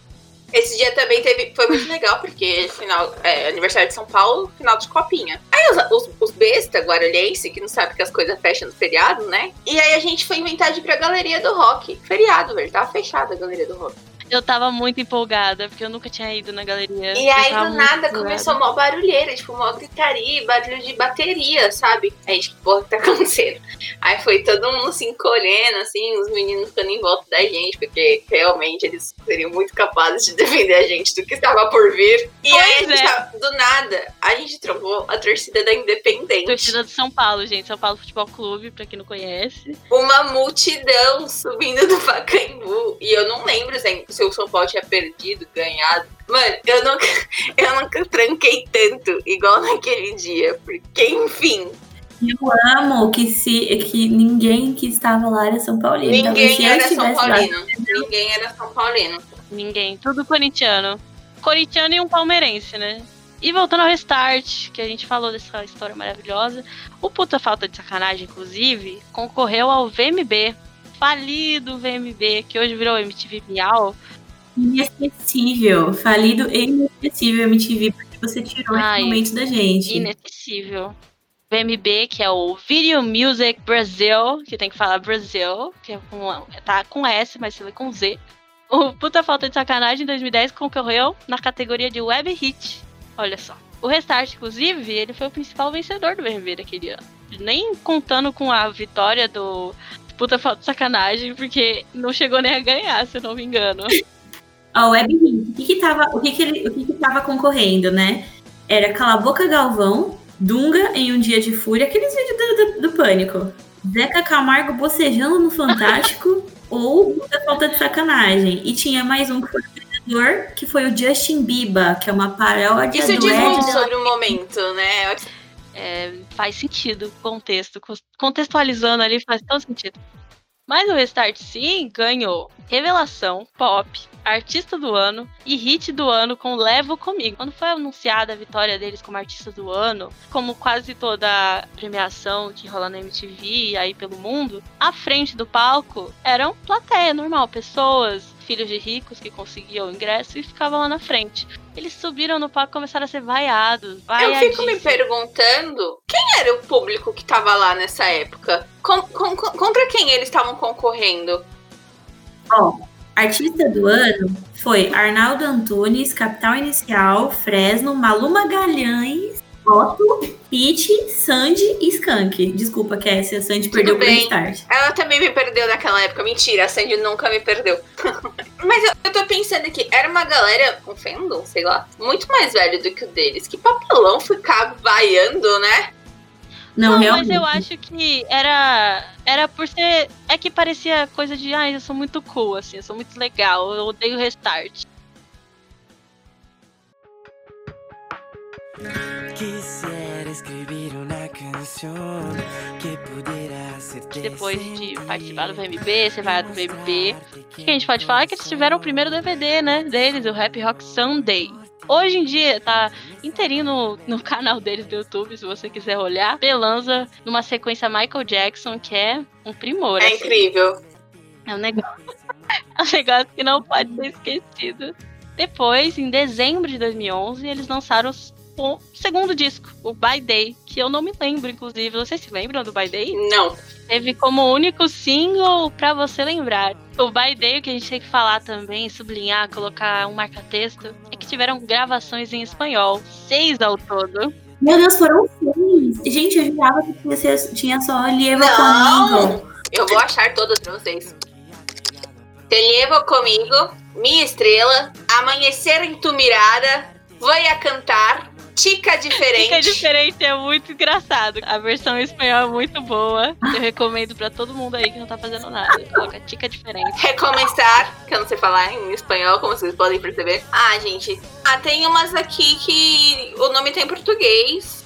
Esse dia também teve, foi muito legal, porque final, é, aniversário de São Paulo, final de copinha. Aí os, os, os besta guarulhense, que não sabe que as coisas fecham no feriado, né? E aí a gente foi inventar de ir pra galeria do rock. Feriado, velho. Tava fechada a galeria do rock. Eu tava muito empolgada, porque eu nunca tinha ido na galeria. E aí, do nada, começou mó barulheira, tipo, mó gritaria, barulho de bateria, sabe? Aí, gente, que porra que tá acontecendo? Aí foi todo mundo se encolhendo, assim, os meninos ficando em volta da gente, porque realmente eles seriam muito capazes de defender a gente do que estava por vir. E aí, a Pois gente é. tava- do nada, a gente trombou a torcida da Independente. Torcida de São Paulo, gente. São Paulo Futebol Clube, pra quem não conhece. Uma multidão subindo do Pacaembu. E eu não lembro se, se o São Paulo tinha perdido, ganhado. Mano, eu nunca, eu nunca tranquei tanto igual naquele dia. Porque, enfim, Eu amo que, se, que ninguém que estava lá era São Paulino. Então, ninguém eu era São estivesse lá, Paulino. Ninguém era São Paulino. Ninguém. Tudo corintiano. Corintiano e um palmeirense, né? E voltando ao restart, que a gente falou dessa história maravilhosa. O Puta Falta de Sacanagem, inclusive, concorreu ao VMB. Falido VMB, que hoje virou MTV Miau. Inesquecível. Falido e inesquecível MTV, porque você tirou Ai, esse momento da gente. Inesquecível. VMB, que é o Video Music Brasil, que tem que falar Brasil, que é com, tá com S, mas se lê com Z. O Puta Falta de Sacanagem em 2010 concorreu na categoria de Web Hit. Olha só. O Restart, inclusive, ele foi o principal vencedor do VMB daquele ano. Nem contando com a vitória do Puta Falta de Sacanagem, porque não chegou nem a ganhar, se eu não me engano. Ó, Web Hit. O que que tava, o que que ele, o que que tava concorrendo, né? Era Cala a Boca Galvão, Dunga em Um Dia de Fúria, aqueles vídeos do, do- do Pânico. Zeca Camargo bocejando no Fantástico ou Puta Falta de Sacanagem. E tinha mais um que foi que foi o Justin Bieber, que é uma paródia Isso do diz muito de sobre o momento, né? É, faz sentido o contexto. Contextualizando ali faz todo sentido. Mas o Restart sim ganhou Revelação, Pop, Artista do Ano e Hit do Ano com Levo Comigo. Quando foi anunciada a vitória deles como Artista do Ano, como quase toda premiação que rola na MTV e aí pelo mundo, à frente do palco eram plateia normal, pessoas, filhos de ricos que conseguiam o ingresso e ficavam lá na frente. Eles subiram no palco e começaram a ser vaiados. Eu fico me perguntando quem era o público que tava lá nessa época? Com- com- com- contra quem eles estavam concorrendo? Ó, artista do ano foi Arnaldo Antunes, Capital Inicial, Fresno, Malu Magalhães, Otto, Pete, Sandy e Skank. Desculpa, Cassie, a Sandy perdeu pro bem. restart. Ela também me perdeu naquela época. Mentira, a Sandy nunca me perdeu. Mas eu, eu tô pensando aqui, era uma galera com fandom, sei lá, muito mais velho do que o deles. Que papelão ficar vaiando, né? Não, Não, realmente. mas eu acho que era era por ser é que parecia coisa de, ai, eu sou muito cool assim, eu sou muito legal, eu odeio restart. Depois de participar do VMB, ser vaiado do VMB, o que a gente pode falar é que eles tiveram o primeiro DVD, né, deles, o Rap Rock Sunday. Hoje em dia tá inteirinho no, no canal deles do YouTube, se você quiser olhar. Belanza numa sequência Michael Jackson, que é um primor. É assim. incrível. É um negócio, é um negócio que não pode ser esquecido. Depois, em dezembro de 2011, eles lançaram os- o segundo disco, o By Day, que eu não me lembro, inclusive. Vocês se lembram do By Day? Não. Teve como único single pra você lembrar. O By Day, o que a gente tem que falar também, sublinhar, colocar um marca-texto, é que tiveram gravações em espanhol. Seis ao todo. Meu Deus, foram seis. Gente, eu jurava que tinha, ser- tinha só Lieva Não! comigo. Eu vou achar todas pra vocês. Te levo comigo, minha estrela, amanhecer em tu mirada, vou a cantar, tica diferente. Fica diferente, é muito engraçado. A versão em espanhol é muito boa. Eu recomendo pra todo mundo aí que não tá fazendo nada. Coloca tica diferente. Recomeçar, que eu não sei falar em espanhol, como vocês podem perceber. Ah, gente. Ah, tem umas aqui que o nome tá em português.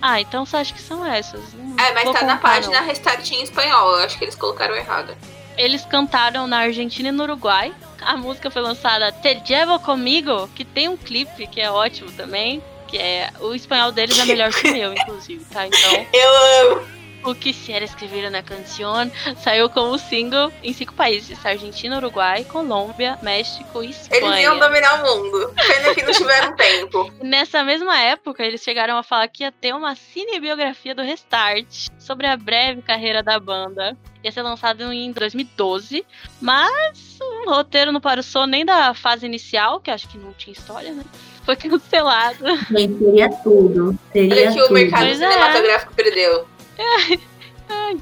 Ah, então você acha que são essas? Não É, mas tá na página não. Restart em espanhol. Eu acho que eles colocaram errado. Eles cantaram na Argentina e no Uruguai. A música foi lançada Te Llevo Comigo, que tem um clipe que é ótimo também. Que é. O espanhol deles é melhor que o meu, inclusive, tá? Então. Eu amo. O Quisiera Escrever na Canción saiu como single em cinco países: Argentina, Uruguai, Colômbia, México e Eles Espanha. iam dominar o mundo. Pena que não tiveram tempo. Nessa mesma época, eles chegaram a falar que ia ter uma cinebiografia do Restart sobre a breve carreira da banda. Ia ser lançado em 2012, mas o roteiro não passou nem da fase inicial, que acho que não tinha história, né? Foi cancelado. Gente, seria tudo. Seria Olha que o tudo. mercado Pois é. cinematográfico perdeu. Ah,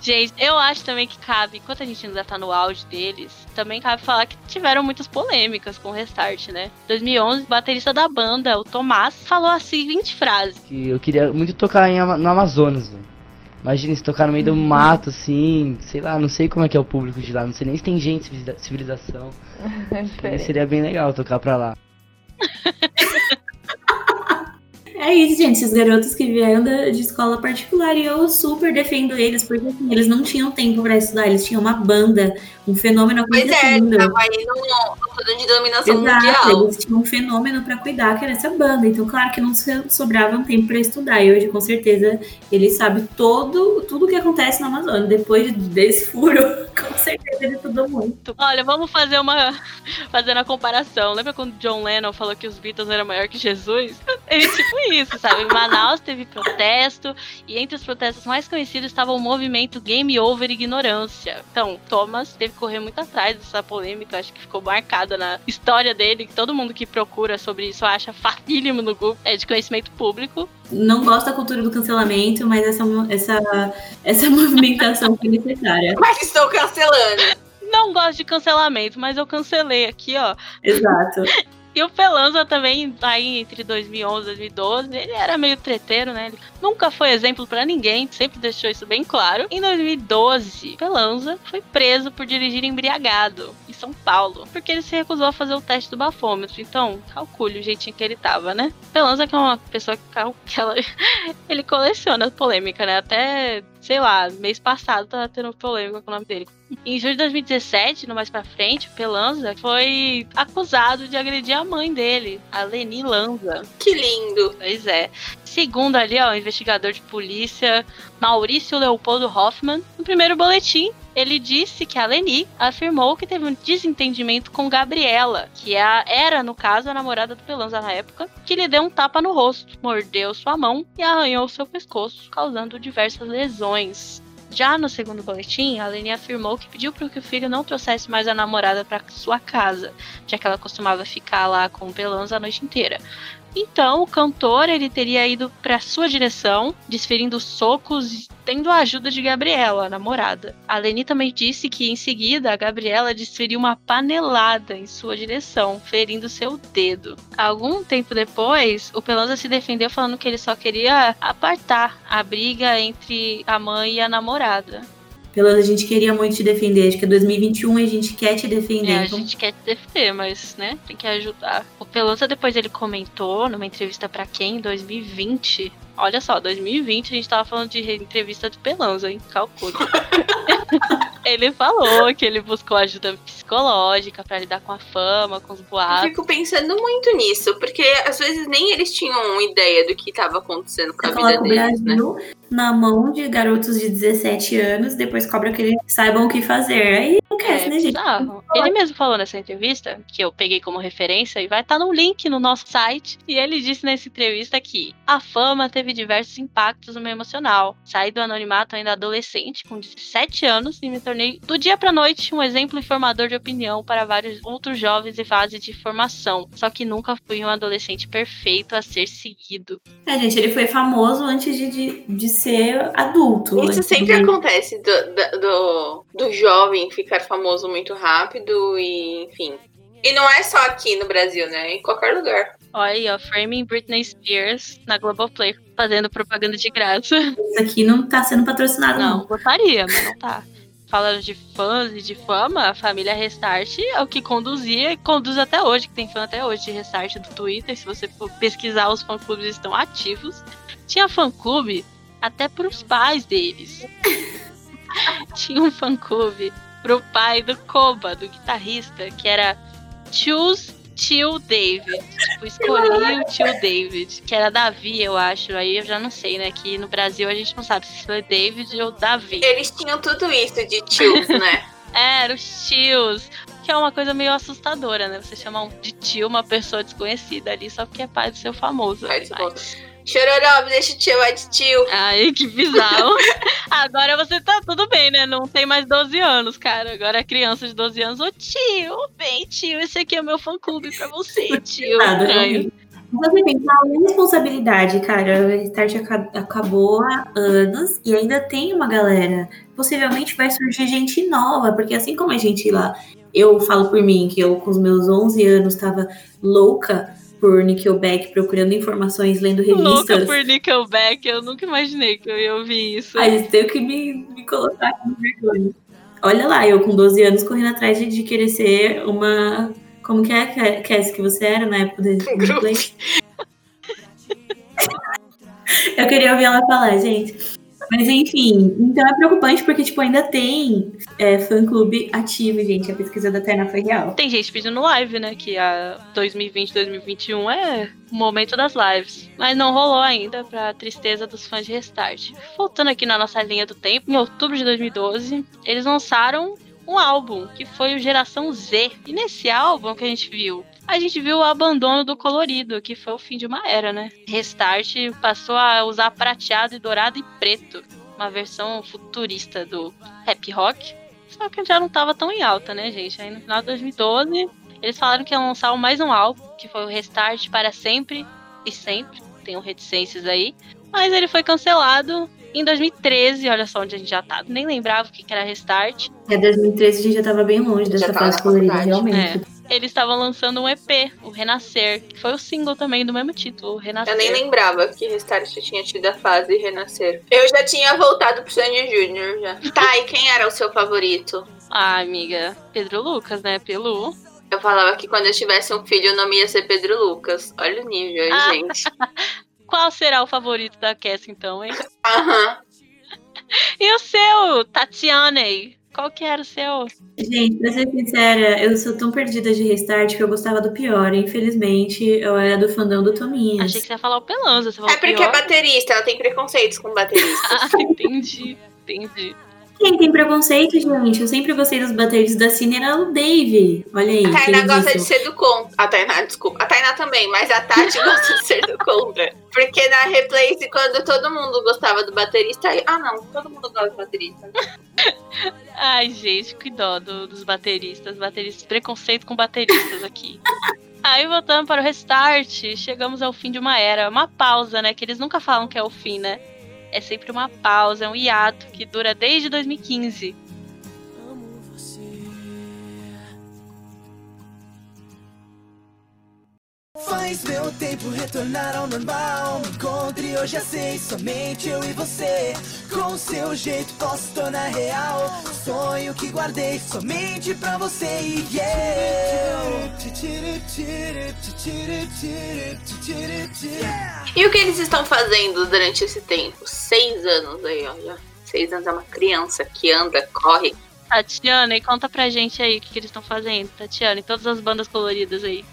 Gente, eu acho também que cabe, enquanto a gente ainda tá no auge deles, também cabe falar que tiveram muitas polêmicas com o Restart, né? 2011, o baterista da banda, o Tomás, falou a seguinte frase: Que eu queria muito tocar em no Amazonas, velho. Imagina se tocar no meio do mato, assim, sei lá, não sei como é que é o público de lá, não sei nem se tem gente, civiliza- civilização. Seria bem legal tocar pra lá. É isso, gente. Esses garotos que vieram da- de escola particular e eu super defendo eles, porque assim, eles não tinham tempo pra estudar, eles tinham uma banda, um fenômeno Pois é, acontecendo. tava aí no, de dominação Exato, mundial. eles tinham um fenômeno pra cuidar, que era essa banda. Então, claro que não so- sobrava um tempo pra estudar. E hoje, com certeza, ele sabe todo, tudo o que acontece na Amazônia. Depois desse furo, com certeza ele estudou muito. Olha, vamos fazer uma, fazendo a comparação. Lembra quando John Lennon falou que os Beatles eram maior que Jesus? É tipo isso, sabe? Em Manaus teve protesto e entre os protestos mais conhecidos estava o movimento Game Over Ignorância. Então, Thomas teve que correr muito atrás dessa polêmica, acho que ficou marcada na história dele, que todo mundo que procura sobre isso acha facílimo no Google, é de conhecimento público. Não gosto da cultura do cancelamento, mas essa, essa, essa movimentação foi necessária. Mas estou cancelando. Não gosto de cancelamento, mas eu cancelei aqui, ó. Exato. E o Pelanza também, aí entre 2011 e 2012, ele era meio treteiro, né? Ele nunca foi exemplo pra ninguém, sempre deixou isso bem claro. Em 2012, Pelanza foi preso por dirigir embriagado em São Paulo, porque ele se recusou a fazer o teste do bafômetro. Então, calcule o jeitinho que ele tava, né? Pelanza que é uma pessoa que, que ela, ele coleciona polêmica, né? Até sei lá, mês passado tava tendo polêmica com o nome dele. Em julho de 2017, no mais pra frente, o Pelanza foi acusado de agredir a mãe dele, a Leni Lanza. Que lindo. Pois é. Segundo ali, ó, o investigador de polícia Maurício Leopoldo Hoffman, no primeiro boletim, ele disse que a Leni afirmou que teve um desentendimento com Gabriela, que era, no caso, a namorada do Pelanza na época, que lhe deu um tapa no rosto, mordeu sua mão e arranhou seu pescoço, causando diversas lesões. Já no segundo boletim, a Leni afirmou que pediu para que o filho não trouxesse mais a namorada para sua casa, já que ela costumava ficar lá com o Pelanza a noite inteira. Então, o cantor ele teria ido para sua direção, desferindo socos tendo a ajuda de Gabriela, a namorada. A Leni também disse que em seguida a Gabriela desferiu uma panelada em sua direção, ferindo seu dedo. Algum tempo depois, o Pelanza se defendeu falando que ele só queria apartar a briga entre a mãe e a namorada. Pelanza, a gente queria muito te defender. Acho que é 2021 a gente quer te defender. É, a então- gente quer te defender, mas, né, tem que ajudar. O Pelanza depois ele comentou numa entrevista pra quem? Em 2020. Olha só, 2020 a gente tava falando de entrevista do Pelanza, hein? Calcule. ele falou que ele buscou ajuda psicológica pra lidar com a fama, com os Eu boatos. fico pensando muito nisso, porque às vezes nem eles tinham ideia do que estava acontecendo com a vida deles, né? Na mão de garotos de 17 anos, depois cobra que eles saibam o que fazer. Aí enlouquece, É né, gente? Ele mesmo falou nessa entrevista, que eu peguei como referência, e vai estar no link no nosso site. E ele disse nessa entrevista que a fama teve diversos impactos no meu emocional. Saí do anonimato ainda adolescente, com 17 anos, e me tornei, do dia pra noite, um exemplo informador de opinião para vários outros jovens em fase de formação. Só que nunca fui um adolescente perfeito a ser seguido. É, gente, ele foi famoso antes de, de, de ser adulto. Isso antes sempre de... acontece do, do, do, do jovem ficar famoso muito rápido e, enfim. E não é só aqui no Brasil, né? Em qualquer lugar. Olha aí, ó, Framing Britney Spears na Globoplay, fazendo propaganda de graça. Isso aqui não tá sendo patrocinado, não. Não, gostaria, mas não tá. Falando de fãs e de fama, a família Restart é o que conduzia e conduz até hoje, que tem fã até hoje de Restart do Twitter. Se você for pesquisar, os fã-clubes estão ativos. Tinha fã-clube até pros pais deles. Tinha um fã-clube pro pai do Koba, do guitarrista, que era Choose Tio David. Tipo, escolhi o tio David, que era Davi, eu acho. Aí eu já não sei, né? Que no Brasil a gente não sabe se foi David ou Davi. Eles tinham tudo isso de tios, né? É, Era os tios. Que é uma coisa meio assustadora, né? Você chamar de tio uma pessoa desconhecida ali só porque é pai do seu famoso. Falam, Chororó, me deixa te chamar de tio. Ai, que bizarro. Agora você tá tudo bem, né? Não tem mais 12 anos, cara. Agora é criança de 12 anos. Ô tio, vem tio, esse aqui é o meu fã-clube pra você, tio. Nada. Você pensar a responsabilidade, cara. O Start aca- acabou há anos e ainda tem uma galera. Possivelmente vai surgir gente nova, porque assim como a gente lá, eu falo por mim que eu com os meus 11 anos tava louca por Nickelback, procurando informações, lendo Louca revistas. por Nickelback, eu nunca imaginei que eu ia ouvir isso. Aí têm que me, me colocar no vergonha. Olha lá, eu com 12 anos correndo atrás de, de querer ser uma. Como que é, Cass, que você era na época do. Play? Eu queria ouvir ela falar, gente. Mas enfim, então é preocupante porque, tipo, ainda tem é, fã-clube ativo, gente. A pesquisa da Terna foi real. Tem gente pedindo live, né? Que a 2020, 2021 é o momento das lives. Mas não rolou ainda, pra tristeza dos fãs de Restart. Voltando aqui na nossa linha do tempo, em outubro de 2012, eles lançaram um álbum, que foi o Geração Z. E nesse álbum que a gente viu, a gente viu o abandono do colorido, que foi o fim de uma era, né? Restart passou a usar prateado e dourado e preto, uma versão futurista do rap rock. Só que já não tava tão em alta, né, gente? Aí no final de 2012, eles falaram que iam lançar mais um álbum, que foi o Restart para sempre e sempre. Tem um reticências aí. Mas ele foi cancelado em 2013, olha só onde a gente já tá. Nem lembrava o que era Restart. É 2013 a gente já tava bem longe dessa fase colorida, realmente. Eles estavam lançando um EP, o Renascer, que foi o single também do mesmo título, o Renascer. Eu nem lembrava que Restart tinha tido a fase Renascer. Eu já tinha voltado pro Sandy Júnior já. Tá, e quem era o seu favorito? Ah, amiga, Pedro Lucas, né? Pelu. Eu falava que quando eu tivesse um filho o nome ia ser Pedro Lucas. Olha o nível, Ah. gente. Qual será o favorito da Cass, então, hein? Aham. E o seu, Tatiane? Qual que era o seu? Gente, pra ser sincera, eu sou tão perdida de restart que eu gostava do pior. Infelizmente, eu era do fandom do Tominhas. Achei que você ia falar o Pelanza. Você falou É porque pior. é baterista, ela tem preconceitos com bateristas. Ah, entendi, entendi. Quem tem preconceito, gente? Eu sempre gostei dos bateristas da cine, era o Dave. Olha aí. A Tainá gosta de ser do contra. A Tainá, desculpa. A Tainá também, mas a Tati gosta de ser do contra. Porque na Replace, quando todo mundo gostava do baterista, aí, ah não, todo mundo gosta do baterista. Ai, gente, que dó do- dos bateristas. Bateristas, preconceito com bateristas aqui. Aí, voltando para o restart, chegamos ao fim de uma era. Uma pausa, né? Que eles nunca falam que é o fim, né? É sempre uma pausa, é um hiato que dura desde 2015. Faz meu tempo retornar ao normal. Me encontre hoje às seis, somente eu e você. Com seu jeito posso tornar real. Sonho que guardei somente pra você e eu. E o que eles estão fazendo durante esse tempo? Seis anos aí, ó. já. Seis anos é uma criança que anda, corre. Tatiana, e conta pra gente aí o que, que eles estão fazendo. Tatiana, e todas as bandas coloridas aí.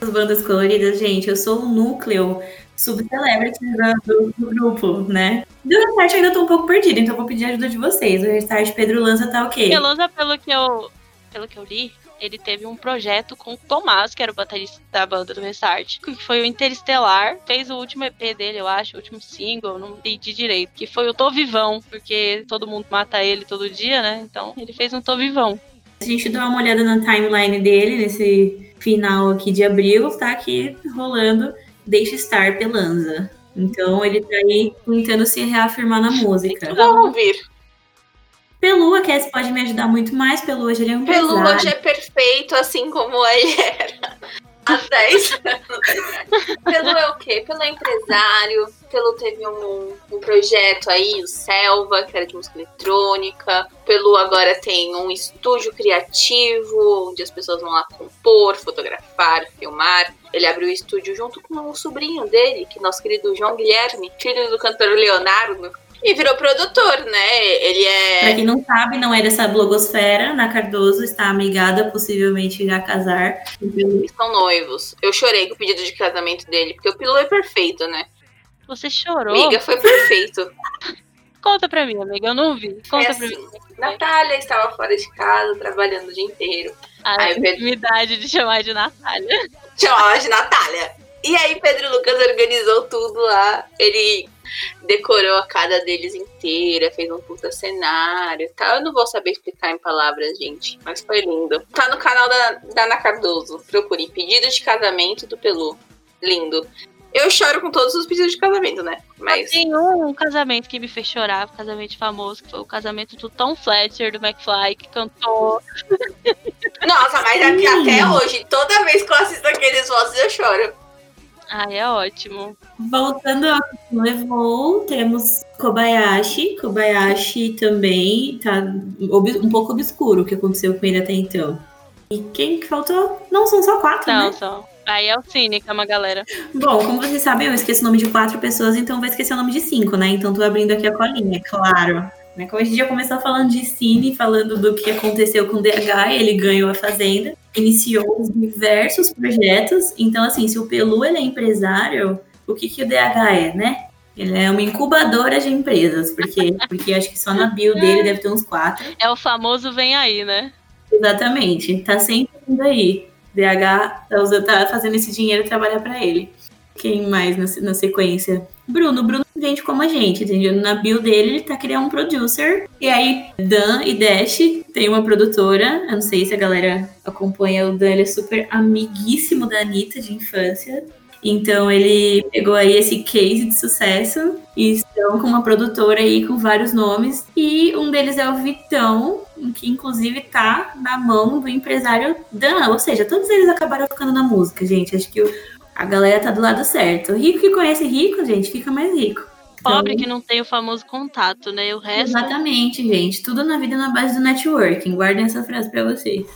As bandas coloridas, gente, eu sou o núcleo subcelebrity do, do grupo, né? Do restart eu ainda tô um pouco perdida, então vou pedir ajuda de vocês. O restart Pedro Lança tá o quê? Pelosa, pelo que eu, pelo que eu li, ele teve um projeto com o Tomás, que era o baterista da banda do Restart, que foi o Interestelar. Fez o último EP dele, eu acho, o último single, não entendi direito. Que foi o Tô Vivão, porque todo mundo mata ele todo dia, né? Então ele fez um Tô Vivão. A gente dá uma olhada na timeline dele, nesse final aqui de abril, tá aqui rolando Deixa Estar Pelanza. Então ele tá aí tentando se reafirmar na música. Vamos ouvir. Pelu, a Cass pode me ajudar muito mais. Pelu hoje ele é um Pelu hoje é perfeito, assim como ele era há 10 anos. Pelu é o quê? Pelu é empresário. Pelu teve um, um projeto aí, o Selva, que era de música eletrônica. Pelu agora tem um estúdio criativo, onde as pessoas vão lá compor, fotografar, filmar. Ele abriu o estúdio junto com o sobrinho dele, que é nosso querido João Guilherme, filho do cantor Leonardo. E virou produtor, né? Ele Pra é. quem não sabe, não é dessa blogosfera. Na Cardoso está amigada, possivelmente irá casar. Eles são noivos. Eu chorei com o pedido de casamento dele, porque o Pilu é perfeito, né? Você chorou? Amiga, foi perfeito. Conta pra mim, amiga, eu não vi. Conta pra assim. mim. Natália estava fora de casa, trabalhando o dia inteiro. A Ai, Pedro. intimidade de chamar de Natália. Chamava de Natália. E aí Pedro Lucas organizou tudo lá. Ele decorou a casa deles inteira, fez um puta cenário e tal. Eu não vou saber explicar em palavras, gente, mas foi lindo. Tá no canal da, da Ana Cardoso. Procure pedido de casamento do Pelu. Lindo. Eu choro com todos os pedidos de casamento, né? Mas Tem um casamento que me fez chorar, um casamento famoso, que foi o casamento do Tom Fletcher, do McFly, que cantou. Nossa, mas aqui, Sim. até hoje, toda vez que eu assisto aqueles vozes, eu choro. Ai, é ótimo. Voltando ao que levou, temos Kobayashi. Kobayashi também tá um pouco obscuro o que aconteceu com ele até então. E quem que faltou? Não, são só quatro, Não, né? só. Aí é o Cínica, uma galera. Bom, como vocês sabem, eu esqueço o nome de quatro pessoas, então vou esquecer o nome de cinco, né? Então tô abrindo aqui a colinha, claro. Né, Como a gente já começou falando de Cine, falando do que aconteceu com o DH, ele ganhou a Fazenda, iniciou diversos projetos. Então, assim, se o Pelu ele é empresário, o que, que o DH é, né? Ele é uma incubadora de empresas, porque, porque acho que só na bio dele deve ter uns quatro. É o famoso Vem Aí, né? Exatamente. Tá sempre indo aí. DH tá, usando- tá fazendo esse dinheiro trabalhar pra ele. Quem mais na, na sequência? Bruno. Bruno gente como a gente, entendeu? Na bio dele, ele tá criando um producer. E aí, Dan e Dash tem uma produtora. Eu não sei se a galera acompanha o Dan, ele é super amiguíssimo da Anitta de infância. Então ele pegou aí esse case de sucesso e estão com uma produtora aí com vários nomes. E um deles é o Vitão, que inclusive tá na mão do empresário Dan. Ou seja, todos eles acabaram ficando na música, gente. Acho que a galera tá do lado certo. Rico que conhece rico, gente, fica mais rico. Então, Pobre que não tem o famoso contato, né? O resto. Exatamente, gente. Tudo na vida é na base do networking. Guardem essa frase pra vocês.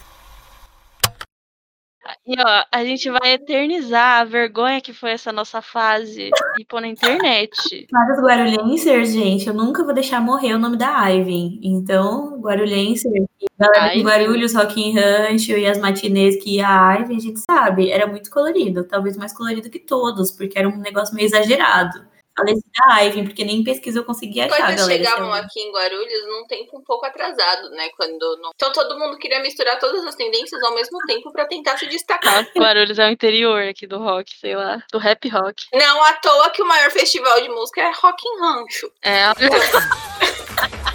E ó, a gente vai eternizar a vergonha que foi essa nossa fase e pôr na internet. Para os Guarulhensers, gente, eu nunca vou deixar morrer o nome da Ivan. Então, Guarulhenser, galera Ivy. Guarulhos, Rock in Rancho e as matinês que ia a Ivan, a gente sabe, era muito colorido. Talvez mais colorido que todos, porque era um negócio meio exagerado. Falei assim da Ivan, porque nem pesquisa eu conseguia achar, Coisas galera. chegavam Então, aqui em Guarulhos num tempo um pouco atrasado, né? Quando não... Então todo mundo queria misturar todas as tendências ao mesmo tempo pra tentar se destacar. Guarulhos é o interior aqui do rock, sei lá. Do rap rock. Não à toa que o maior festival de música é Rock in Rancho. É,